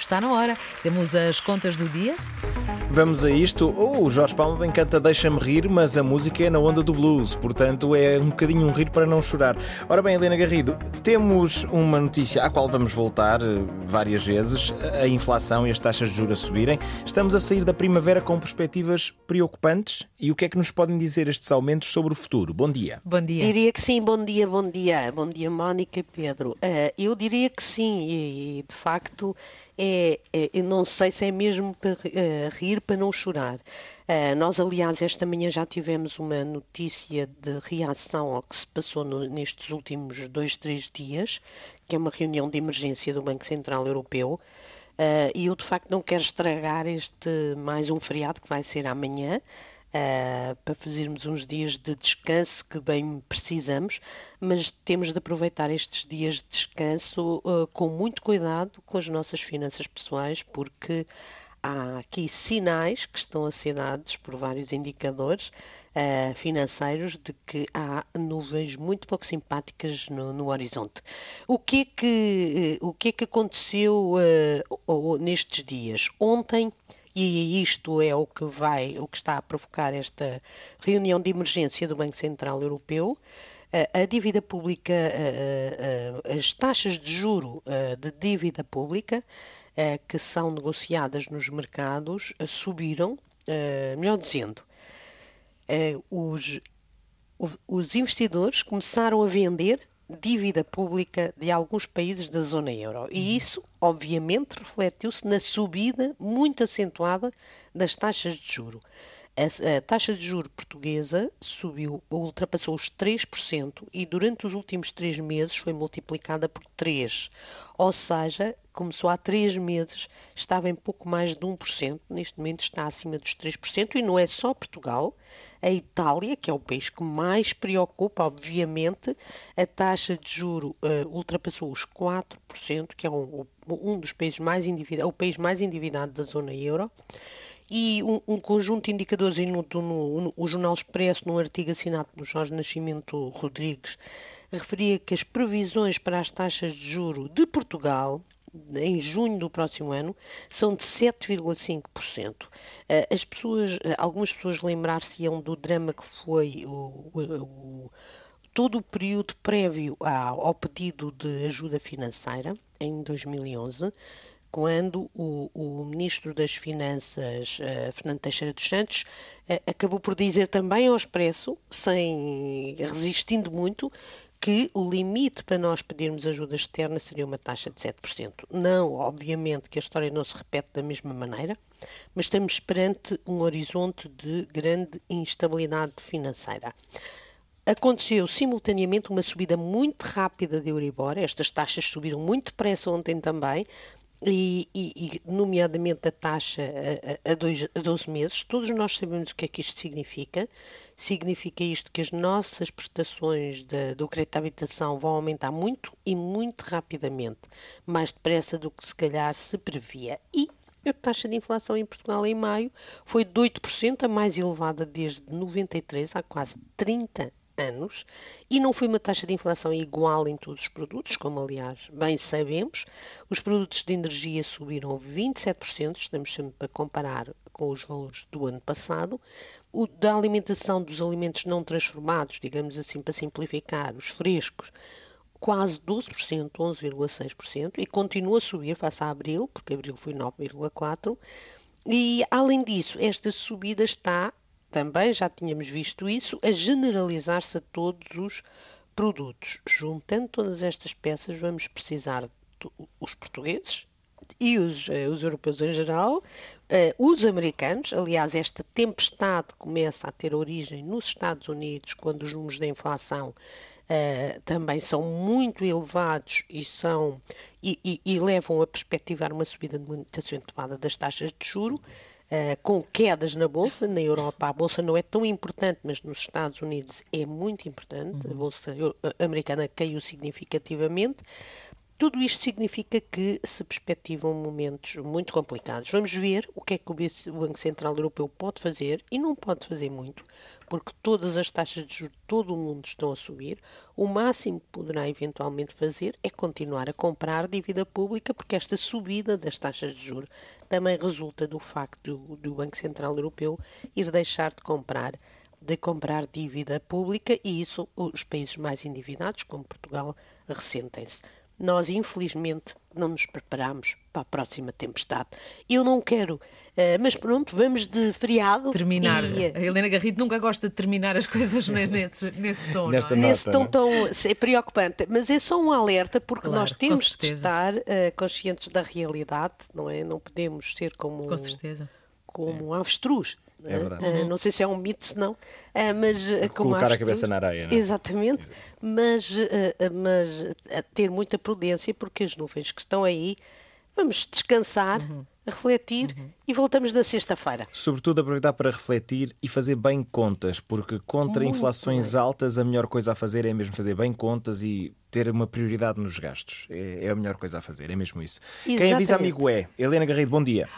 está na hora. Temos as contas do dia. Vamos a isto. Oh, o Jorge Palma bem canta Deixa-me rir, mas a música é na onda do blues, portanto é um bocadinho um rir para não chorar. Ora bem, Helena Garrido, temos uma notícia à qual vamos voltar eh, várias vezes: a inflação e as taxas de juros a subirem. Estamos a sair da primavera com perspectivas preocupantes e o que é que nos podem dizer estes aumentos sobre o futuro? Bom dia. Bom dia. Diria que sim, bom dia, bom dia. Bom dia, Mónica e Pedro. Uh, eu diria que sim, e de facto é, é, eu não sei se é mesmo para uh, rir para não chorar. Uh, nós, aliás, esta manhã já tivemos uma notícia de reação ao que se passou no, nestes últimos dois, três dias, que é uma reunião de emergência do Banco Central Europeu. Uh, e eu, de facto, não quero estragar este mais um feriado que vai ser amanhã uh, para fazermos uns dias de descanso que bem precisamos, mas temos de aproveitar estes dias de descanso uh, com muito cuidado com as nossas finanças pessoais, porque há aqui sinais que estão a ser dados por vários indicadores uh, financeiros de que há nuvens muito pouco simpáticas no, no horizonte. O que é que, uh, o que, é que aconteceu uh, nestes dias? Ontem e isto é o que vai, o que está a provocar esta reunião de emergência do Banco Central Europeu. A dívida pública, as taxas de juro de dívida pública que são negociadas nos mercados subiram, melhor dizendo, os, os investidores começaram a vender dívida pública de alguns países da zona euro. E uhum. isso, obviamente, refletiu-se na subida muito acentuada das taxas de juro. A, a taxa de juro portuguesa subiu, ultrapassou os 3% e durante os últimos três meses foi multiplicada por 3. Ou seja, começou há três meses, estava em pouco mais de 1%, neste momento está acima dos 3%, e não é só Portugal, a Itália, que é o país que mais preocupa, obviamente, a taxa de juro uh, ultrapassou os 4%, que é um, um dos países mais endividados, o país mais endividado da zona euro, e um, um, conjunto de indicadores, e no, no, no, o Jornal Expresso, num artigo assinado pelo Jorge Nascimento Rodrigues, referia que as previsões para as taxas de juro de Portugal em junho do próximo ano são de 7,5%. Eh, as pessoas, eh, algumas pessoas lembrar-se-ão do drama que foi o, o, todo o período prévio ao, pedido de ajuda financeira, em 2011, quando o, o Ministro das Finanças, uh, Fernando Teixeira dos Santos, acabou por dizer também ao expresso, sem resistindo muito, que o limite para nós pedirmos ajuda externa seria uma taxa de 7%. Não, obviamente, que a história não se repete da mesma maneira, mas estamos perante um horizonte de grande instabilidade financeira. Aconteceu simultaneamente uma subida muito rápida de Euribor, estas taxas subiram muito depressa ontem também, e, e, nomeadamente a taxa a, a, dois, a 12 meses, todos nós sabemos o que é que isto significa. Significa isto que as nossas prestações de, do crédito de habitação vão aumentar muito e muito rapidamente, mais depressa do que se calhar se previa. E a taxa de inflação em Portugal em maio foi de 8%, a mais elevada desde 93, há quase 30 anos e não foi uma taxa de inflação igual em todos os produtos, como aliás bem sabemos. Os produtos de energia subiram 27%, estamos sempre a comparar com os valores do ano passado. O da alimentação dos alimentos não transformados, digamos assim para simplificar, os frescos, quase 12%, 11,6%, e continua a subir face a abril, porque abril foi 9,4%. E, além disso, esta subida está também já tínhamos visto isso, a generalizar-se a todos os produtos. Juntando todas estas peças, vamos precisar os portugueses e os, uh, os europeus em geral, uh, os americanos. Aliás, esta tempestade começa a ter origem nos Estados Unidos, quando os números da inflação Uh, também são muito elevados e, são, e, e, e, levam a perspectivar uma subida muito acentuada das taxas de juro. Uh, com quedas na Bolsa. Na Europa a Bolsa não é tão importante, mas nos Estados Unidos é muito importante. Uhum. A Bolsa americana caiu significativamente. Tudo isto significa que se perspectivam momentos muito complicados. Vamos ver o que é que o Banco Central Europeu pode fazer e não pode fazer muito, porque todas as taxas de juros de todo o mundo estão a subir, o máximo que poderá eventualmente fazer é continuar a comprar dívida pública, porque esta subida das taxas de juros também resulta do facto do, do Banco Central Europeu ir deixar de comprar de comprar dívida pública e isso os países mais endividados, como Portugal, ressentem-se. Nós infelizmente não nos preparamos para a próxima tempestade. Eu não quero, uh, mas pronto, vamos de feriado. Terminar. E, uh, a Helena Garrido nunca gosta de terminar as coisas nesse, nesse tom. Nesta é? nota, nesse tom não? tão é preocupante, mas é só um alerta porque Claro, nós temos de estar uh, conscientes da realidade, não é? Não podemos ser como Com certeza. como um avestruz. É verdade. Ah, não sei se é um mito, se não, ah, mas ah, como Colocar a cabeça na areia, não é? Exatamente, mas, mas ter muita prudência, porque as nuvens que estão aí, vamos descansar, Uhum. refletir e voltamos na sexta-feira. Sobretudo aproveitar para refletir e fazer bem contas, porque contra Muito inflações bem. altas a melhor coisa a fazer é mesmo fazer bem contas e ter uma prioridade nos gastos. É, é a melhor coisa a fazer, é mesmo isso. Quem avisa Exatamente. amigo é. Helena Garrido, bom dia.